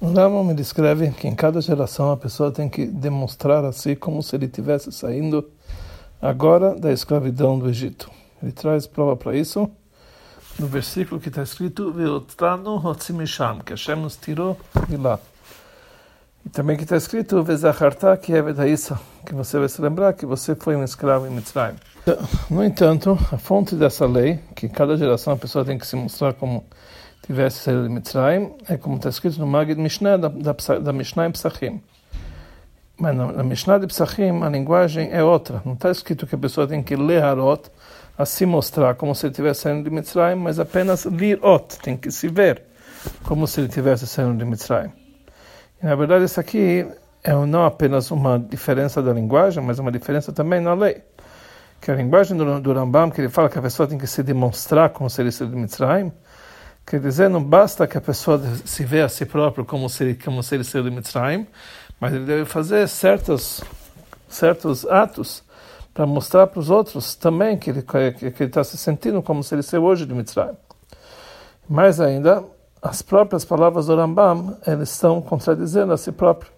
O Rambam me descreve que em cada geração a pessoa tem que demonstrar a si como se ele estivesse saindo agora da escravidão do Egito. Ele traz prova para isso no versículo que está escrito Veotranu Hotzimisham, que Hashem nos tirou de lá. E também que está escrito Vezacharta, que é Vedaíssa, que você vai se lembrar que você foi um escravo em Mitzrayim. No entanto, a fonte dessa lei, que cada geração a pessoa tem que se mostrar como tivesse saído de Mitzrayim, é como está escrito no Magid Mishnah, da, da, da Mishnah em Psachim. Mas na, na Mishnah de Psachim a linguagem é outra. Não está escrito que a pessoa tem que ler Harot, se mostrar como se ele estivesse saindo de Mitzrayim, mas apenas lirot, tem que se ver como se ele estivesse saindo de Mitzrayim. E, na verdade, isso aqui é não apenas uma diferença da linguagem, mas uma diferença também na lei. Que a linguagem do, do Rambam, que ele fala que a pessoa tem que se demonstrar como se ele saiu de Mitzrayim, quer dizer, não basta que a pessoa se vê a si próprio como se como se ele saiu de Mitzrayim, mas ele deve fazer certos, certos atos para mostrar para os outros também que ele que, que está se sentindo como se ele fosse hoje de Mitzrayim. Mais ainda, as próprias palavras do Rambam, eles estão contradizendo a si próprio,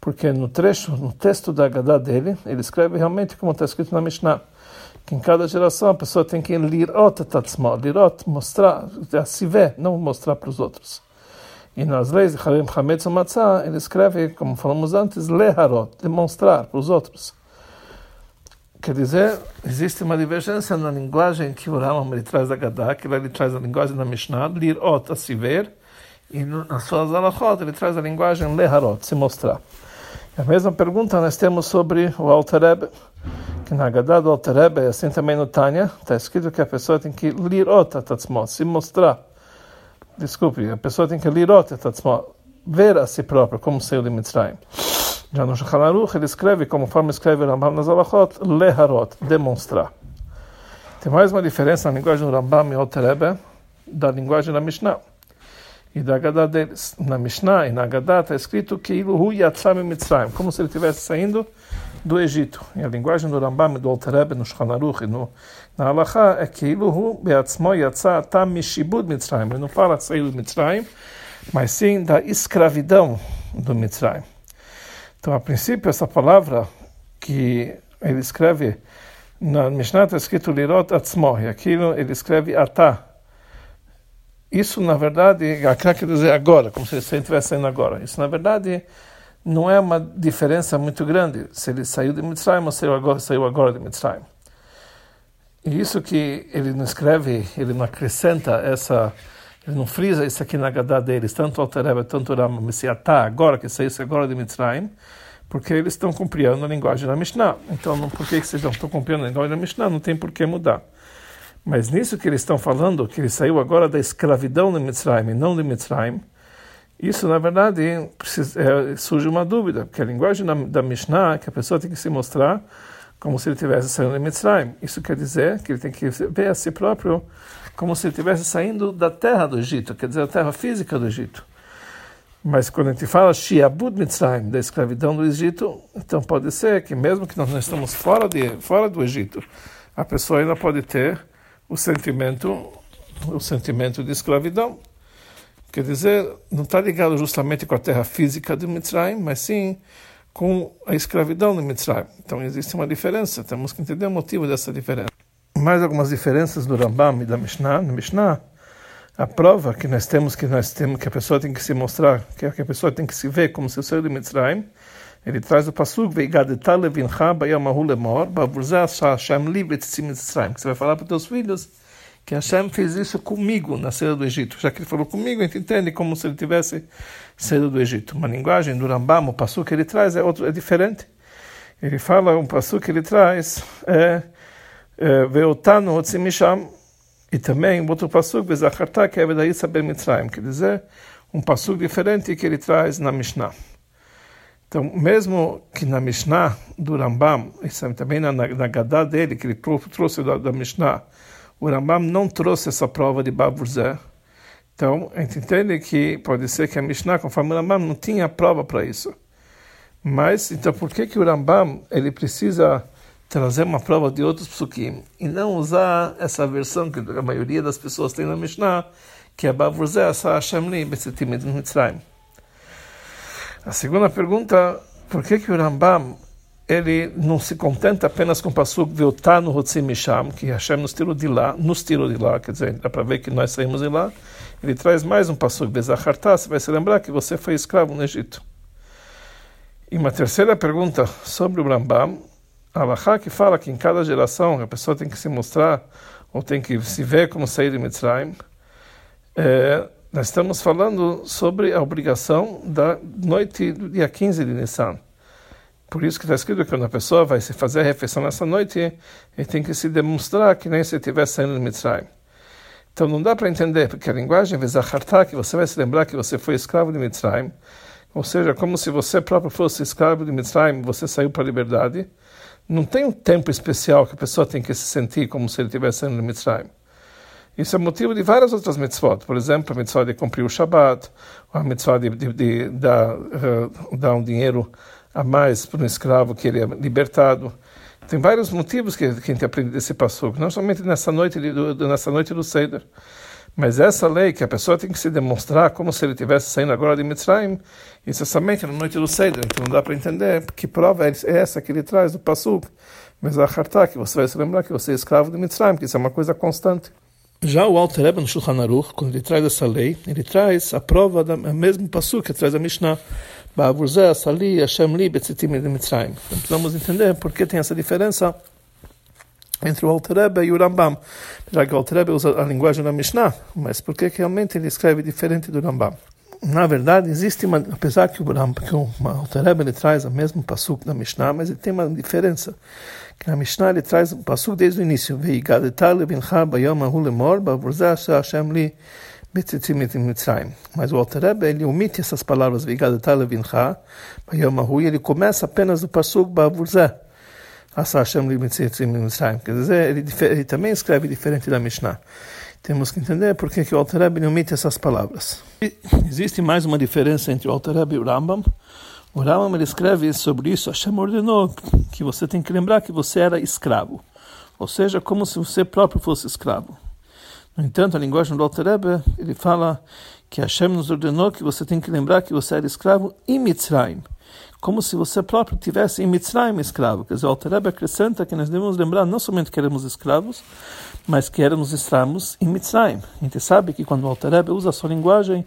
porque no trecho, no texto da Haggadah dele, ele escreve realmente como está escrito na Mishnah, que em cada geração a pessoa tem que lirot tatzma, lirot, mostrar, se ver, não mostrar para os outros. E nas leis de Harim Hametz Matzah, ele escreve, como falamos antes, leharot, demonstrar para os outros. Quer dizer, existe uma divergência na linguagem que o Rambam ele traz da Gadá, que ele traz a linguagem da Mishnah, lirot, a se ver, e nas suas alachot ele traz a linguagem leharot, se mostrar. A mesma pergunta nós temos sobre o Alter Rebbe, que na Gadá do Alter Rebbe, assim também no Tânia, está escrito que a pessoa tem que lirot atatzmot, se mostrar. Desculpe, a pessoa tem que lirot atatzmot, ver a si própria como saiu de Mitzrayim. Já no Shulchan Aruch ele escreve, conforme escreve Rambam nas Alachot, leharot, demonstrar. Tem mais uma diferença na linguagem do Rambam e Alter da linguagem da Mishnah e da Haggadah deles. Na Mishnah e na Haggadah está escrito que Iluhu Mitzrayim, como se ele estivesse saindo do Egito. E a linguagem do Rambam do Alter Rebbe no Shulchan Aruch e no, na Halacha é que Iluhu Beatzmo Yatzah Tam Mishibud Mitzrayim. Ele não fala sair do Mitzrayim, mas sim da escravidão do Mitzrayim. Então, a princípio, essa palavra que ele escreve na Mishnah está escrito Lirot Atzmo, e aquilo ele escreve Atá. Isso, na verdade, aqui quer dizer agora, como se ele estivesse saindo agora. Isso, na verdade, não é uma diferença muito grande se ele saiu de Mitzrayim ou saiu agora, saiu agora de Mitzrayim. E isso que ele não escreve, ele não acrescenta essa, ele não frisa isso aqui na Gadá deles, tanto Altareba, tanto Rama, Messiatá, agora que saiu agora de Mitzrayim, porque eles estão cumprindo a linguagem da Mishnah. Então, não, por que, que vocês não estão cumprindo a linguagem da Mishnah? Não tem por que mudar. Mas nisso que eles estão falando, que ele saiu agora da escravidão de Mitzrayim e não de Mitzrayim, isso, na verdade, é, surge uma dúvida, porque a linguagem da, da Mishnah, que a pessoa tem que se mostrar como se ele tivesse saindo de Mitzrayim. Isso quer dizer que ele tem que ver a si próprio como se ele estivesse saindo da terra do Egito, quer dizer, a terra física do Egito. Mas quando a gente fala Shiabud Mitzrayim, da escravidão do Egito, então pode ser que mesmo que nós não estamos fora, de, fora do Egito, a pessoa ainda pode ter o sentimento, o sentimento de escravidão. Quer dizer, não está ligado justamente com a terra física de Mitzrayim, mas sim com a escravidão de Mitzrayim. Então existe uma diferença, temos que entender o motivo dessa diferença mais algumas diferenças do Rambam e da Mishnah. No Mishnah, a prova que nós temos que nós temos que a pessoa tem que se mostrar, que a pessoa tem que se ver como se saiu de Mitzrayim. Ele traz o pasuk veigadetal levincha bayamahu lemor bavuzah Hashem li Mitzrayim. Que você vai falar para os teus filhos que Hashem fez isso comigo na saída do Egito. Já que ele falou comigo, a gente entende como se ele tivesse saído do Egito. Uma linguagem do Rambam, o pasuk que ele traz é outro, é diferente. Ele fala um pasuk que ele traz é Veotanu Hotzimisham, e também outro passuco, Bezacharta, que é Vedaísa Ben Mitzrayim, quer dizer, um passuco diferente que ele traz na Mishnah. Então, mesmo que na Mishnah do Rambam, e também na, na Gadá dele, que ele trouxe da, da Mishnah, o Rambam não trouxe essa prova de Baburzé. Então, a gente entende que pode ser que a Mishnah, conforme o Rambam, não tinha prova para isso. Mas, então, por que, que o Rambam ele precisa trazer uma prova de outros psukim e não usar essa versão que a maioria das pessoas tem na Mishnah, que é Bavuzé Asa Hashem Li Betzitim Mitzrayim. A segunda pergunta, por que que o Rambam ele não se contenta apenas com o Viltá no Hotzim Misham, que Hashem nos tirou de lá, nos tirou de lá, quer dizer, dá para ver que nós saímos de lá. Ele traz mais um passuco Bezachartá, você vai se lembrar que você foi escravo no Egito. E uma terceira pergunta sobre o Rambam, Alahá que fala que em cada geração a pessoa tem que se mostrar ou tem que se ver como sair de Mitzrayim. É, nós estamos falando sobre a obrigação da noite do dia 15 de Nissan. Por isso que está escrito que quando a pessoa vai se fazer a refeição nessa noite, ele tem que se demonstrar que nem se estivesse saindo de Mitzrayim. Então não dá para entender, porque a linguagem Vezachartá, que você vai se lembrar que você foi escravo de Mitzrayim, ou seja, como se você próprio fosse escravo de Mitzrayim, você saiu para a liberdade, não tem um tempo especial que a pessoa tem que se sentir como se ele estivesse saindo de Mitzrayim. Isso é motivo de várias outras mitzvot. Por exemplo, a mitzvah de cumprir o Shabbat, a mitzvah de, de, de, dar, uh, dar um dinheiro a mais para um escravo que ele é libertado. Tem vários motivos que, que a gente aprende desse passo, não somente nessa noite do, nessa noite do Seder. Mas essa lei que a pessoa tem que se demonstrar como se ele estivesse saindo agora de Mitzrayim, isso é somente na noite do Seder. Então não dá para entender que prova é essa que ele traz do Passuk. Mas a Hartá, que você vai se lembrar que você é escravo de Mitzrayim, que isso é uma coisa constante. Já o Alter Rebbe no Shulchan Aruch, quando ele traz essa lei, ele traz a prova da mesmo Passuk que traz a Mishnah. Ba'avur Sali, Hashem de Mitzrayim. Então precisamos entender por que tem essa diferença entre o Alter Rebbe e o Rambam. Já que o Alter Rebbe usa a linguagem da Mishnah, mas por que realmente ele escreve diferente do Rambam? Na verdade, existe uma, apesar que o, que o Alter Rebbe ele traz o mesmo pasuk da Mishnah, mas ele tem uma diferença. Que na Mishnah ele traz o pasuk desde o início. Mas o Alter Rebbe, ele omite essas palavras, e ele começa apenas li Mitzrayim. Quer dizer, ele, ele, também escreve diferente da Mishnah. Temos que entender por que, que o Alter Rebbe omite essas palavras. Existe mais uma diferença entre o Alter Rebbe e o Rambam. O Rambam ele escreve sobre isso, Hashem ordenou que você tem que lembrar que você era escravo. Ou seja, como se você próprio fosse escravo. No entanto, a linguagem do Alter Rebbe, ele fala que Hashem nos ordenou que você tem que lembrar que você era escravo em Mitzrayim, como se você próprio tivesse em Mitzrayim escravo. Quer dizer, o Alter Rebbe acrescenta que nós devemos lembrar não somente que éramos escravos, mas que éramos escravos em Mitzrayim. A gente sabe que quando o Alter Rebbe usa a sua linguagem,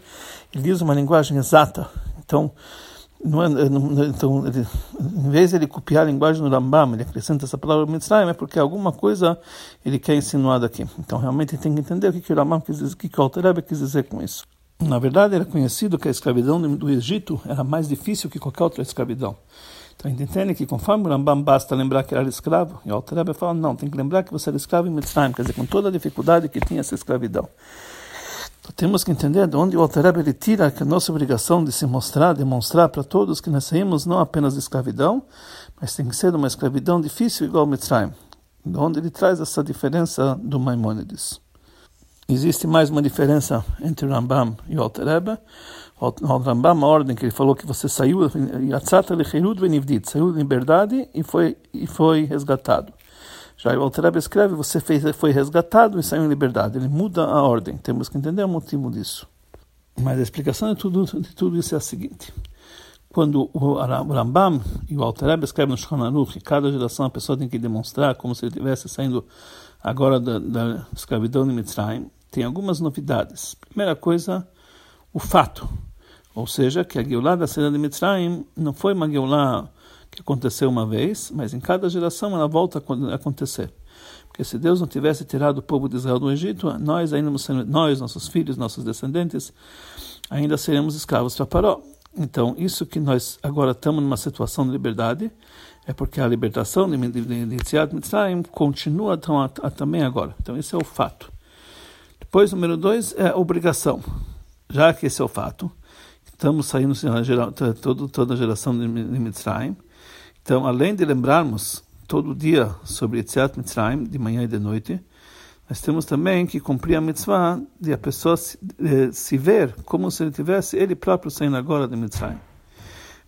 ele usa uma linguagem exata. Então, é, então, ele, em vez de ele copiar a linguagem do Rambam, ele acrescenta essa palavra Mitzrayim, é porque alguma coisa ele quer insinuar daqui. Então, realmente, tem que entender o que, que o Rambam quis dizer, o que, que o Alter quis dizer com isso. Na verdade, era conhecido que a escravidão do Egito era mais difícil que qualquer outra escravidão. Então, entende que conforme o Rambam basta lembrar que era escravo, e o Alter fala, não, tem que lembrar que você era escravo em Mitzrayim, quer dizer, com toda a dificuldade que tinha essa escravidão. Então, temos que entender de onde o Alter ele tira a nossa obrigação de se mostrar, demonstrar para todos que nós saímos não apenas de escravidão, mas tem que ser uma escravidão difícil igual Mitzrayim. De onde ele traz essa diferença do Maimônides. Existe mais uma diferença entre o Rambam e o Alter Rebbe. O Rambam, a ordem que ele falou que você saiu, saiu de liberdade e foi, e foi resgatado. Já o Altareb escreve, você fez, foi resgatado e saiu em liberdade. Ele muda a ordem. Temos que entender o motivo disso. Mas a explicação de tudo, de tudo isso é a seguinte. Quando o Rambam e o Altareb escrevem no Shulchan Aruch cada geração a pessoa tem que demonstrar como se ele estivesse saindo agora da, da escravidão de Mitzrayim, tem algumas novidades. Primeira coisa, o fato. Ou seja, que a Geulah da saída de Mitzrayim não foi uma Geulah que aconteceu uma vez, mas em cada geração ela volta a acontecer. Porque se Deus não tivesse tirado o povo de Israel do Egito, nós ainda nós, nossos filhos, nossos descendentes, ainda seremos escravos para Paró. Então, isso que nós agora estamos numa situação de liberdade, é porque a libertação de, de Mitzrayim continua tão, a, a, também agora. Então, esse é o fato. Depois, número dois, é a obrigação. Já que esse é o fato, estamos saindo toda, toda a geração de, de Mitzrayim, então, além de lembrarmos todo dia sobre Yetziat Mitzrayim, de manhã e de noite, nós temos também que cumprir a mitzvah de a pessoa se, de, se ver como se ele tivesse ele próprio saindo agora de Mitzrayim.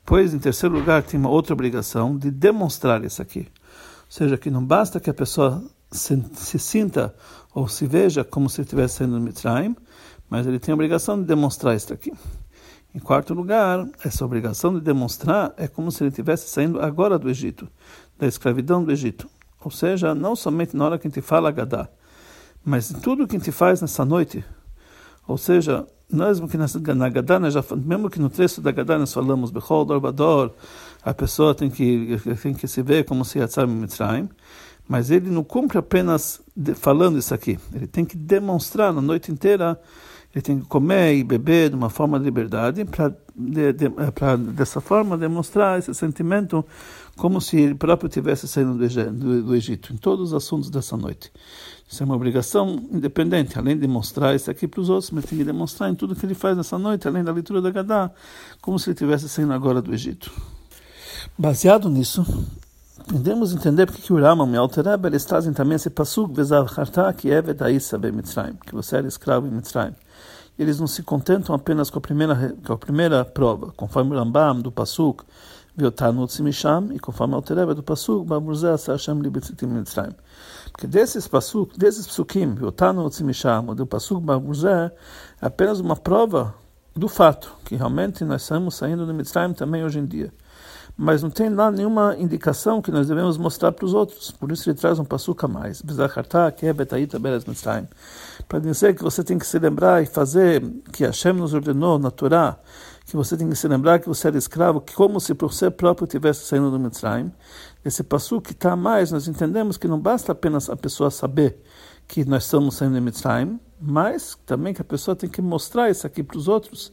Pois, em terceiro lugar, tem uma outra obrigação de demonstrar isso aqui. Ou seja, que não basta que a pessoa se, se sinta ou se veja como se ele estivesse saindo de Mitzrayim, mas ele tem a obrigação de demonstrar isso aqui. Em quarto lugar, essa obrigação de demonstrar é como se ele estivesse saindo agora do Egito, da escravidão do Egito. Ou seja, não somente na hora que a gente fala Gadá, mas em tudo que a gente faz nessa noite. Ou seja, mesmo que na Gadá, já, mesmo que no trecho da Gadá nós falamos Bechol Dorbador, a pessoa tem que, tem que se ver como se Yatzar Mitzrayim, mas ele não cumpre apenas falando isso aqui, ele tem que demonstrar na noite inteira ele tem que comer e beber de uma forma de liberdade para de, de, dessa forma demonstrar esse sentimento como se ele próprio tivesse saído do, do, do, Egito em todos os assuntos dessa noite. Isso é uma obrigação independente, além de mostrar isso aqui para os outros, mas tem que demonstrar em tudo que ele faz nessa noite, além da leitura da Gadá, como se ele tivesse saindo agora do Egito. Baseado nisso, Podemos entender porque que o Rambam e Altereb eles trazem também esse Harta que é que você era escravo em Mitzrayim. Eles não se contentam apenas com a primeira, com a primeira prova, conforme o Rambam do Tzimisham e conforme o Altereb do Mitzrayim. Porque desses pasuk, desses psukim, ou do Baburzeh, é apenas uma prova do fato que realmente nós estamos saindo do Mitzrayim também hoje em dia mas não tem lá nenhuma indicação que nós devemos mostrar para os outros. Por isso ele traz um passuca mais. Para dizer que você tem que se lembrar e fazer que Hashem nos ordenou na Torá, que você tem que se lembrar que você era escravo, que como se por você próprio tivesse saindo do Mitzrayim. Esse passuca que está mais, nós entendemos que não basta apenas a pessoa saber que nós estamos saindo do Mitzrayim, mas também que a pessoa tem que mostrar isso aqui para os outros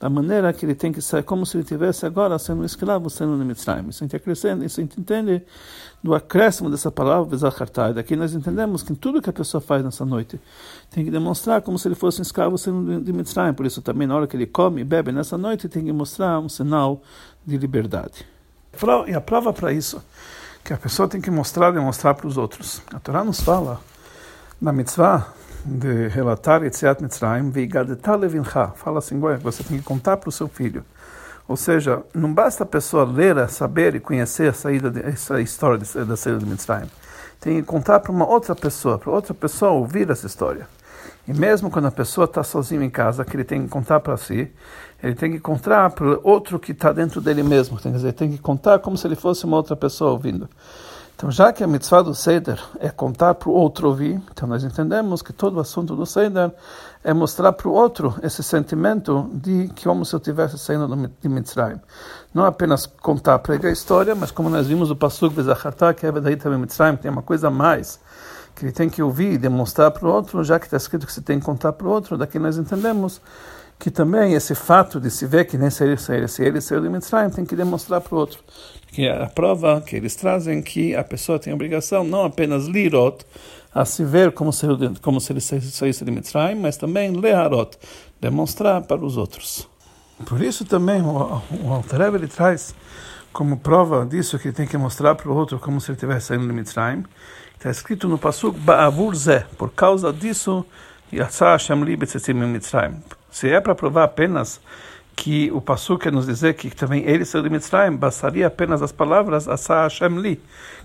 da maneira que ele tem que sair, como se ele tivesse agora sendo escravo, sendo no Mitzrayim. Isso a gente acrescenta, isso a gente entende do acréscimo dessa palavra, Bezachartai. Daqui nós entendemos que tudo que a pessoa faz nessa noite tem que demonstrar como se ele fosse um escravo sendo de Mitzrayim. Por isso também na hora que ele come e bebe nessa noite tem que mostrar um sinal de liberdade. E a prova para isso, que a pessoa tem que mostrar e demonstrar para os outros. A Torá nos fala, na mitzvah, de relatar Etziat Mitzrayim, Veigadetar Levincha, fala assim, você tem que contar para o seu filho. Ou seja, não basta a pessoa ler, saber e conhecer a saída de, essa história da saída de Mitzrayim. Tem que contar para uma outra pessoa, para outra pessoa ouvir essa história. E mesmo quando a pessoa está sozinho em casa, que ele tem que contar para si, ele tem que contar para outro que está dentro dele mesmo. Quer dizer, tem que contar como se ele fosse uma outra pessoa ouvindo. Então, já que a mitzvah do Seder é contar para o outro ouvir, então nós entendemos que todo o assunto do Seder é mostrar para o outro esse sentimento de que como se eu estivesse saindo de Mitzrayim. Não apenas contar, pregar a história, mas como nós vimos o Pasuk Bezachartá, que é daí também Mitzrayim, tem uma coisa a mais que ele tem que ouvir e demonstrar para o outro, já que está escrito que você tem que contar para o outro, daqui nós entendemos que também esse fato de se ver que nem se ele, se ele saiu de Mitzrayim tem que demonstrar para o outro. Que é a prova que eles trazem que a pessoa tem a obrigação não apenas lirot, a se ver como se, como se ele saísse de Mitzrayim, mas também leharot, demonstrar para os outros. Por isso também o, o Altarev ele traz como prova disso que tem que mostrar para o outro como se ele estivesse saindo de Mitzrayim. Está escrito no Pasuk Ba'avur Zeh, por causa disso, Yatzah Hashem li Mitzrayim se é para provar apenas que o Passu quer nos dizer que também ele saiu de Mitzrayim, bastaria apenas as palavras Asa Hashem li,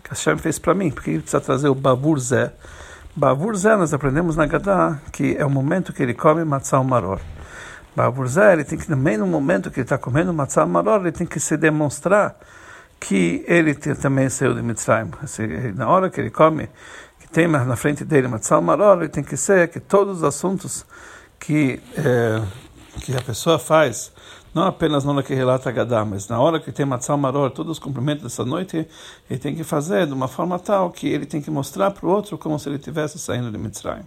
que Hashem fez para mim, porque ele precisa trazer o Bavur Zé. Bavur Zé, nós aprendemos na Gadá, que é o momento que ele come Matzah Maror. Bavur Zé, ele tem que, no momento que ele está comendo Matzah Maror, ele tem que se demonstrar que ele também saiu de Mitzrayim. Na hora que ele come, que tem na frente dele Matzah Maror, ele tem que ser que todos os assuntos que, é, que a pessoa faz, não apenas na hora que relata Gadá, mas na hora que tem Matzal Maror, todos os cumprimentos dessa noite, ele tem que fazer de uma forma tal que ele tem que mostrar para o outro como se ele estivesse saindo de Mitzrayim.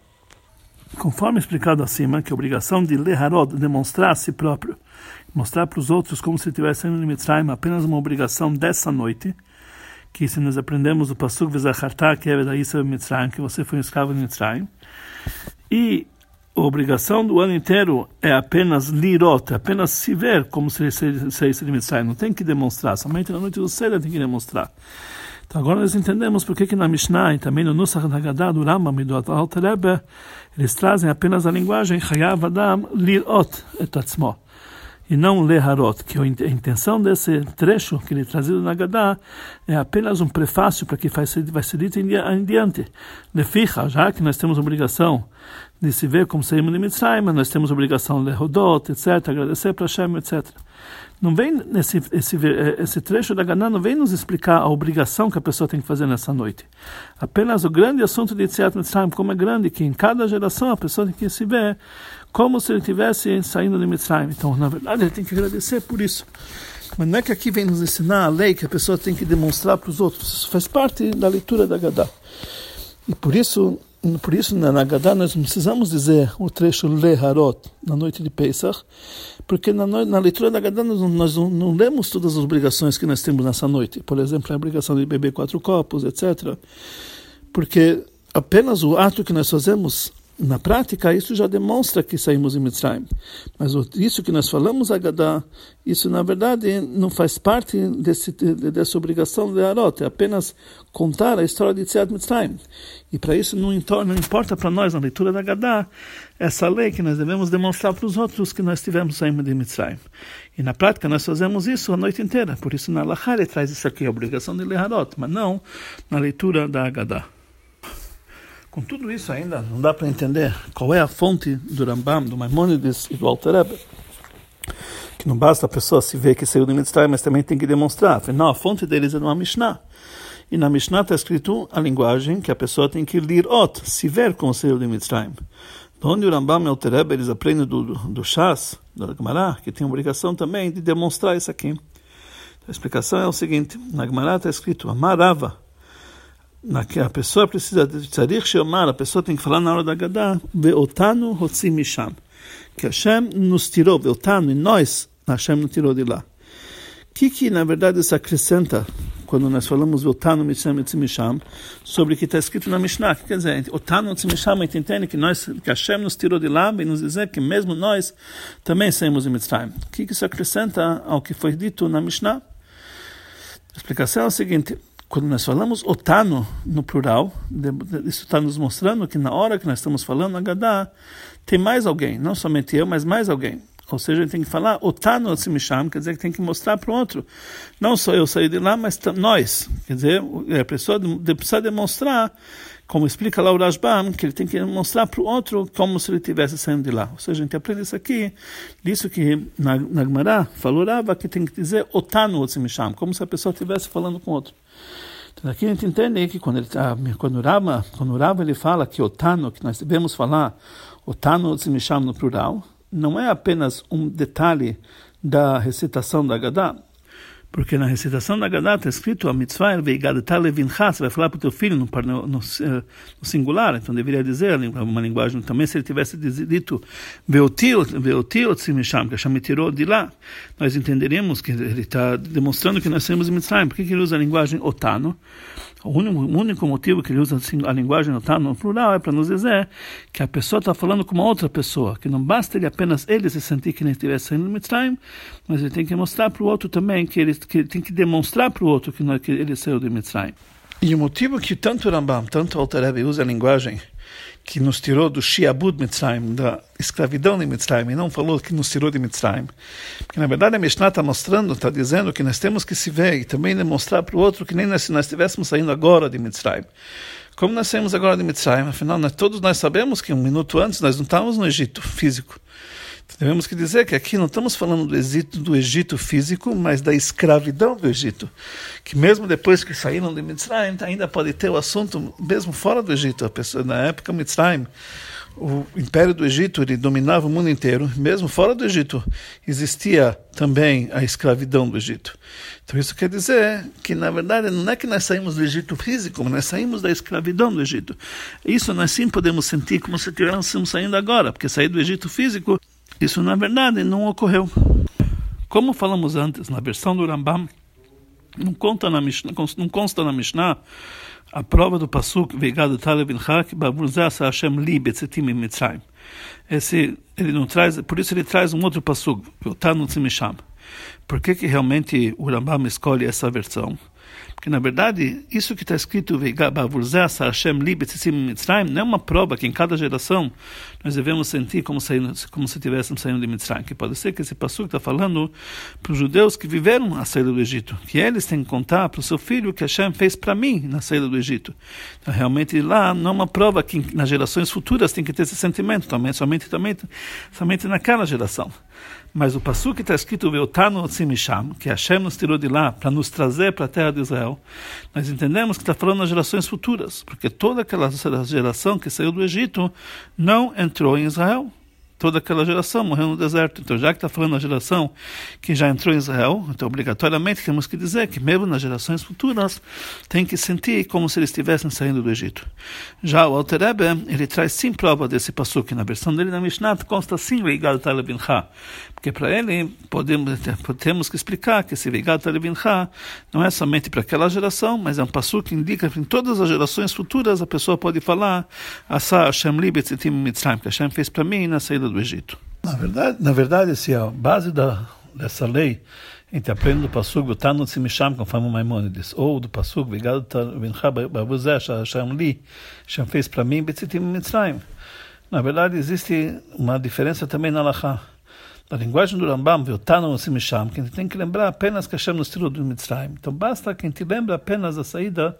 Conforme explicado acima, que a obrigação de Leharod, demonstrar a si próprio, mostrar para os outros como se estivesse saindo de Mitzrayim, é apenas uma obrigação dessa noite, que se nós aprendemos o Pasuk Vizachartá, que é da Isa Mitzrayim, que você foi um escravo de Mitzrayim, e obrigação do ano inteiro é apenas lirot, é apenas se ver como se saísse de Mitzrayim. Não tem que demonstrar, somente na noite do Seder tem que demonstrar. Então agora nós entendemos porque que na Mishnah e também no Nusach Haggadah do Rambam e do Alter Rebbe, eles trazem apenas a linguagem Chayav Adam lirot et atzmo. E não leharot, que a intenção desse trecho que ele é trazido na Gadá é apenas um prefácio para que vai ser, vai ser dito em diante. Leficha, já que nós temos obrigação de se ver como saímos de Mitzrayim, nós temos obrigação de lehodot, etc., agradecer para Hashem, etc. Não vem nesse esse, esse trecho da Ganá não vem nos explicar a obrigação que a pessoa tem que fazer nessa noite. Apenas o grande assunto de Tziat Mitzrayim, como é grande, que em cada geração a pessoa tem que se ver como se ele estivesse saindo de Mitzrayim. Então, na verdade, ele tem que agradecer por isso. Mas não é que aqui vem nos ensinar a lei que a pessoa tem que demonstrar para os outros. Isso faz parte da leitura da Gadá. E por isso por isso, na Nagadá, nós não precisamos dizer o trecho Leharot, na noite de Pesach, porque na, na leitura da Nagadá nós, nós não, não, lemos todas as obrigações que nós temos nessa noite. Por exemplo, a obrigação de beber quatro copos, etc. Porque apenas o ato que nós fazemos na prática, isso já demonstra que saímos em Mitzrayim. Mas isso que nós falamos, Agadá, isso na verdade não faz parte desse, dessa obrigação de Arot, é apenas contar a história de Tziat Mitzrayim. E para isso não, não importa para nós, na leitura da Agadá, essa lei que nós devemos demonstrar para os outros que nós tivemos saindo de Mitzrayim. E na prática nós fazemos isso a noite inteira. Por isso na Lachá ele traz isso aqui, a obrigação de Leharot, mas não na leitura da Agadá. Com tudo isso ainda não dá para entender qual é a fonte do Rambam, do Maimonides e do Alter Rebbe. Que não basta a pessoa se ver que saiu do Mitzrayim, mas também tem que demonstrar. Afinal, a fonte deles é uma Mishnah. E na Mishnah está escrito a linguagem que a pessoa tem que ler ot, se ver com o saiu de Mitzrayim. Onde o Rambam e o Alter Rebbe, eles aprendem do, do, do Shas, do Gemara, que tem a obrigação também de demonstrar isso aqui. A explicação é o seguinte, na Gemara está escrito, Amarava, a pessoa precisa tzarich sheomar, a pessoa tem que falar na hora da Gadá, ve'otanu hotzim misham, que Hashem nos tirou, ve'otanu, e nós, Hashem nos tirou de lá. O que que, na verdade, isso acrescenta quando nós falamos Otanu Misham e Tzimisham, sobre o que está escrito na Mishnah. Que quer dizer, Otanu Tzimisham, a gente entende que, nós, que Hashem nos tirou de lá e nos dizer que mesmo nós também saímos de Mitzrayim. O que, que isso acrescenta ao que foi dito na Mishnah? A explicação é a seguinte, quando nós falamos otano no plural, isso está nos mostrando que na hora que nós estamos falando Agadá, tem mais alguém, não somente eu, mas mais alguém. Ou seja, tem que falar otano chama, quer dizer que tem que mostrar para o outro. Não só eu sair de lá, mas nós. Quer dizer, a pessoa precisa demonstrar, como explica lá o Rajbam, que ele tem que mostrar para o outro como se ele estivesse saindo de lá. Ou seja, a gente aprende isso aqui, disso que na, na Gemara falou Rava, que tem que dizer otano chama, como se a pessoa estivesse falando com o outro. Então aqui a gente entende que quando, ele, tá, quando, o Rama, quando o Rama ele fala que Otano, que nós devemos falar Otano Tzimisham no plural, não é apenas um detalhe da recitação da Gadá, porque na recitação da Gadá está escrito a mitzvah você vai falar para o teu filho no, no, no, no, singular, então deveria dizer uma linguagem também, se ele tivesse dito que Hashem me tirou de lá, nós entenderíamos que ele está demonstrando que nós somos em Mitzrayim. Por que ele usa a linguagem otano? O único, o único motivo que ele usa assim, a linguagem otano no plural é para nos dizer que a pessoa está falando com uma outra pessoa, que não basta ele apenas ele se sentir que nem estivesse saindo de Mitzrayim, mas ele tem que mostrar para o outro também, que ele, que ele tem que demonstrar para o outro que, não, que ele saiu de Mitzrayim. E o motivo que tanto Rambam, tanto Alter usa a linguagem que nos tirou do Shiabud Mitzrayim, da escravidão de Mitzrayim, e não falou que nos tirou de Mitzrayim. Porque, na verdade, a Mishnah está mostrando, está dizendo que nós temos que se ver e também demonstrar para o outro que nem nós, se nós estivéssemos saindo agora de Mitzrayim. Como nós saímos agora de Mitzrayim, afinal, nós, todos nós sabemos que um minuto antes nós não estávamos no Egito físico. Devemos que dizer que aqui não estamos falando do Egito, do Egito físico, mas da escravidão do Egito. Que mesmo depois que saíram de Mitzrayim, ainda pode ter o assunto, mesmo fora do Egito. Pessoa, na época Mitzrayim, o Império do Egito ele dominava o mundo inteiro, mesmo fora do Egito existia também a escravidão do Egito. Então isso quer dizer que na verdade não é que nós saímos do Egito físico, mas nós saímos da escravidão do Egito. Isso nós sim podemos sentir como se estivéssemos saindo agora, porque sair do Egito físico isso, na verdade, não ocorreu. Como falamos antes, na versão do Rambam, não, conta na Mishnah, não consta na Mishnah a prova do Pasuk Vegado Taleb Ilchak Babuzasa Hashem Li Betzetim Mitzrayim. Esse, ele não traz, por isso ele traz um outro Pasuk, Tanu Tzimisham. Por que, que realmente o Rambam escolhe essa versão? Porque, na verdade, isso que está escrito não é uma prova que em cada geração nós devemos sentir como, saindo, como se estivéssemos saindo de Mitzrayim. Que pode ser que esse passo está falando para os judeus que viveram a saída do Egito, que eles têm que contar para o seu filho o que Hashem fez para mim na saída do Egito. Então, realmente, lá não é uma prova que nas gerações futuras tem que ter esse sentimento, também, somente, também, somente naquela geração. Mas o passo que está escrito Veotano Tzimisham, que Hashem nos tirou de lá para nos trazer para a terra de Israel, nós entendemos que está falando nas gerações futuras, porque toda aquela geração que saiu do Egito não entrou em Israel toda aquela geração morreu no deserto. Então, já que está falando da geração que já entrou em Israel, então obrigatoriamente temos que dizer que mesmo nas gerações futuras tem que sentir como se eles estivessem saindo do Egito. Já o Alter ele traz sim prova desse que na versão dele na Mishnah consta sim Veigal Talabincha, porque para ele podemos, temos que explicar que esse Veigal Talabincha não é somente para aquela geração, mas é um passo que indica que em todas as gerações futuras a pessoa pode falar Asa Hashem Libet Mitzrayim, que Hashem fez para mim na saída do Egito. Na verdade, na verdade, assim, a base da, dessa lei, a gente aprende do Passug, Tanu Tzimisham, conforme o Maimonides, ou do Passug, Vigado Bincha Babuzé, Hashem Li, Hashem fez para mim, Betzitim Mitzrayim. Na verdade, existe uma diferença também na Lachá. Na linguagem do Rambam, que a gente tem que lembrar apenas que Hashem nos tirou do Mitzrayim. Então basta que a gente lembre apenas a saída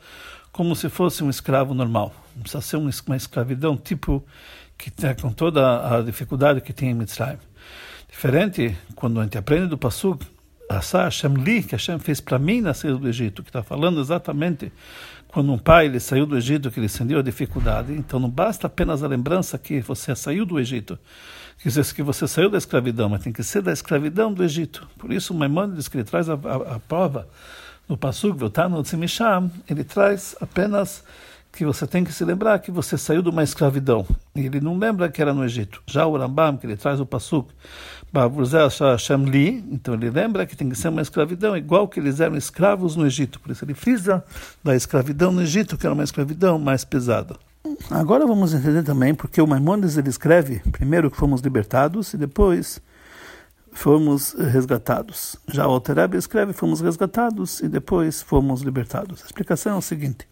como se fosse um escravo normal. Não precisa ser uma escravidão tipo que tem, com toda a dificuldade que tem em Mitzrayim. Diferente quando a gente aprende do Pasuk, Asa Hashem Li, que Hashem fez para mim na saída do Egito, que está falando exatamente quando um pai ele saiu do Egito, que ele sentiu a dificuldade. Então não basta apenas a lembrança que você saiu do Egito, que você saiu da escravidão, mas tem que ser da escravidão do Egito. Por isso o Maimonides, que ele traz a, a, a prova no Pasuk, no Tzimisham, ele traz apenas que você tem que se lembrar que você saiu de uma escravidão. E ele não lembra que era no Egito. Já o Rambam, que ele traz o Pasuk, Li, então ele lembra que tem que ser uma escravidão, igual que eles eram escravos no Egito. Por isso ele frisa da escravidão no Egito, que era uma escravidão mais pesada. Agora vamos entender também porque o Maimonides ele escreve primeiro que fomos libertados e depois fomos resgatados. Já o Altereb escreve fomos resgatados e depois fomos libertados. A explicação é o seguinte.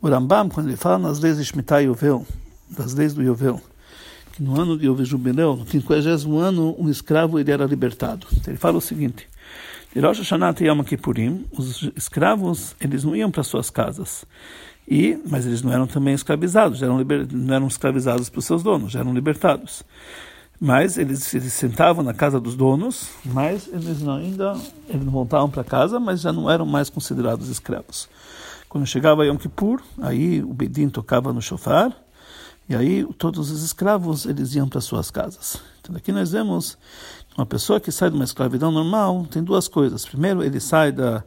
O Rambam, quando ele fala nas leis de Shemitah e Yovel, das leis do Yovel, que no ano de Yovel Jubileu, no 50 ano, um escravo ele era libertado. Ele fala o seguinte, de Rosh Hashanah e Yom Kippurim, os escravos, eles não iam para suas casas. E, mas eles não eram também escravizados, eram liber, não eram escravizados por seus donos, eram libertados. Mas eles, eles sentavam na casa dos donos, mas eles não ainda eles não voltavam para casa, mas já não eram mais considerados escravos. Quando chegava Yom Kippur, aí o Bedin tocava no shofar, e aí todos os escravos eles iam para suas casas. Então aqui nós vemos uma pessoa que sai de uma escravidão normal tem duas coisas. Primeiro, ele sai da,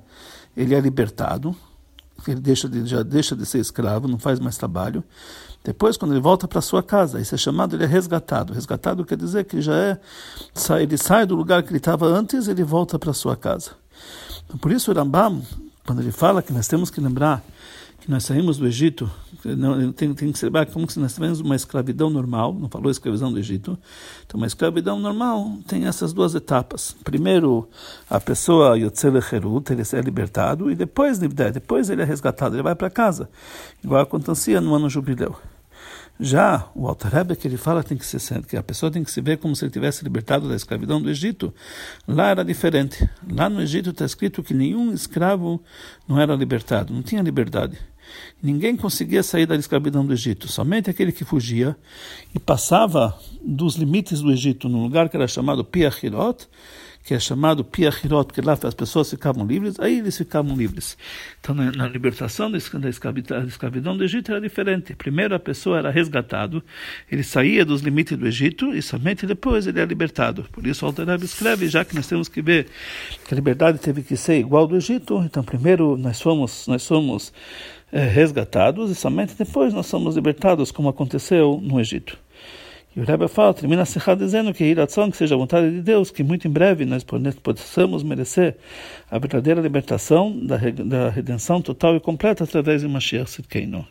ele é libertado, ele deixa de, já deixa de ser escravo, não faz mais trabalho. Depois, quando ele volta para sua casa, isso é chamado, ele é resgatado. Resgatado quer dizer que já é, ele sai do lugar que ele estava antes, ele volta para sua casa. Então, por isso o Rambam quando ele fala que nós temos que lembrar nós saímos do Egito, não, tem, tem que lembrar como se nós tivéssemos uma escravidão normal, não falou escravidão do Egito, então uma escravidão normal tem essas duas etapas. Primeiro, a pessoa Yotzele Herut, ele é libertado, e depois, depois ele é resgatado, ele vai para casa, igual acontecia no ano jubileu. Já o Alter Rebbe, que ele fala tem que, ser, que a pessoa tem que se ver como se ele tivesse libertado da escravidão do Egito, lá era diferente. Lá no Egito está escrito que nenhum escravo não era libertado, não tinha liberdade. Ninguém conseguia sair da escravidão do Egito, somente aquele que fugia e passava dos limites do Egito num lugar que era chamado Piachirot, que é chamado Piachirot, que lá as pessoas ficavam livres, aí eles ficavam livres. Então, na, na libertação da escravidão, do Egito era diferente. Primeiro a pessoa era resgatado, ele saía dos limites do Egito e somente depois ele é libertado. Por isso Altarab escreve, já que nós temos que ver que a liberdade teve que ser igual do Egito, então primeiro nós somos, nós somos resgatados e somente depois nós somos libertados, como aconteceu no Egito. E o Rebbe fala, termina a Sechá dizendo que Iratzon, que seja a vontade de Deus, que muito em breve nós possamos merecer a verdadeira libertação da, da redenção total e completa através de Mashiach Sidkeinu.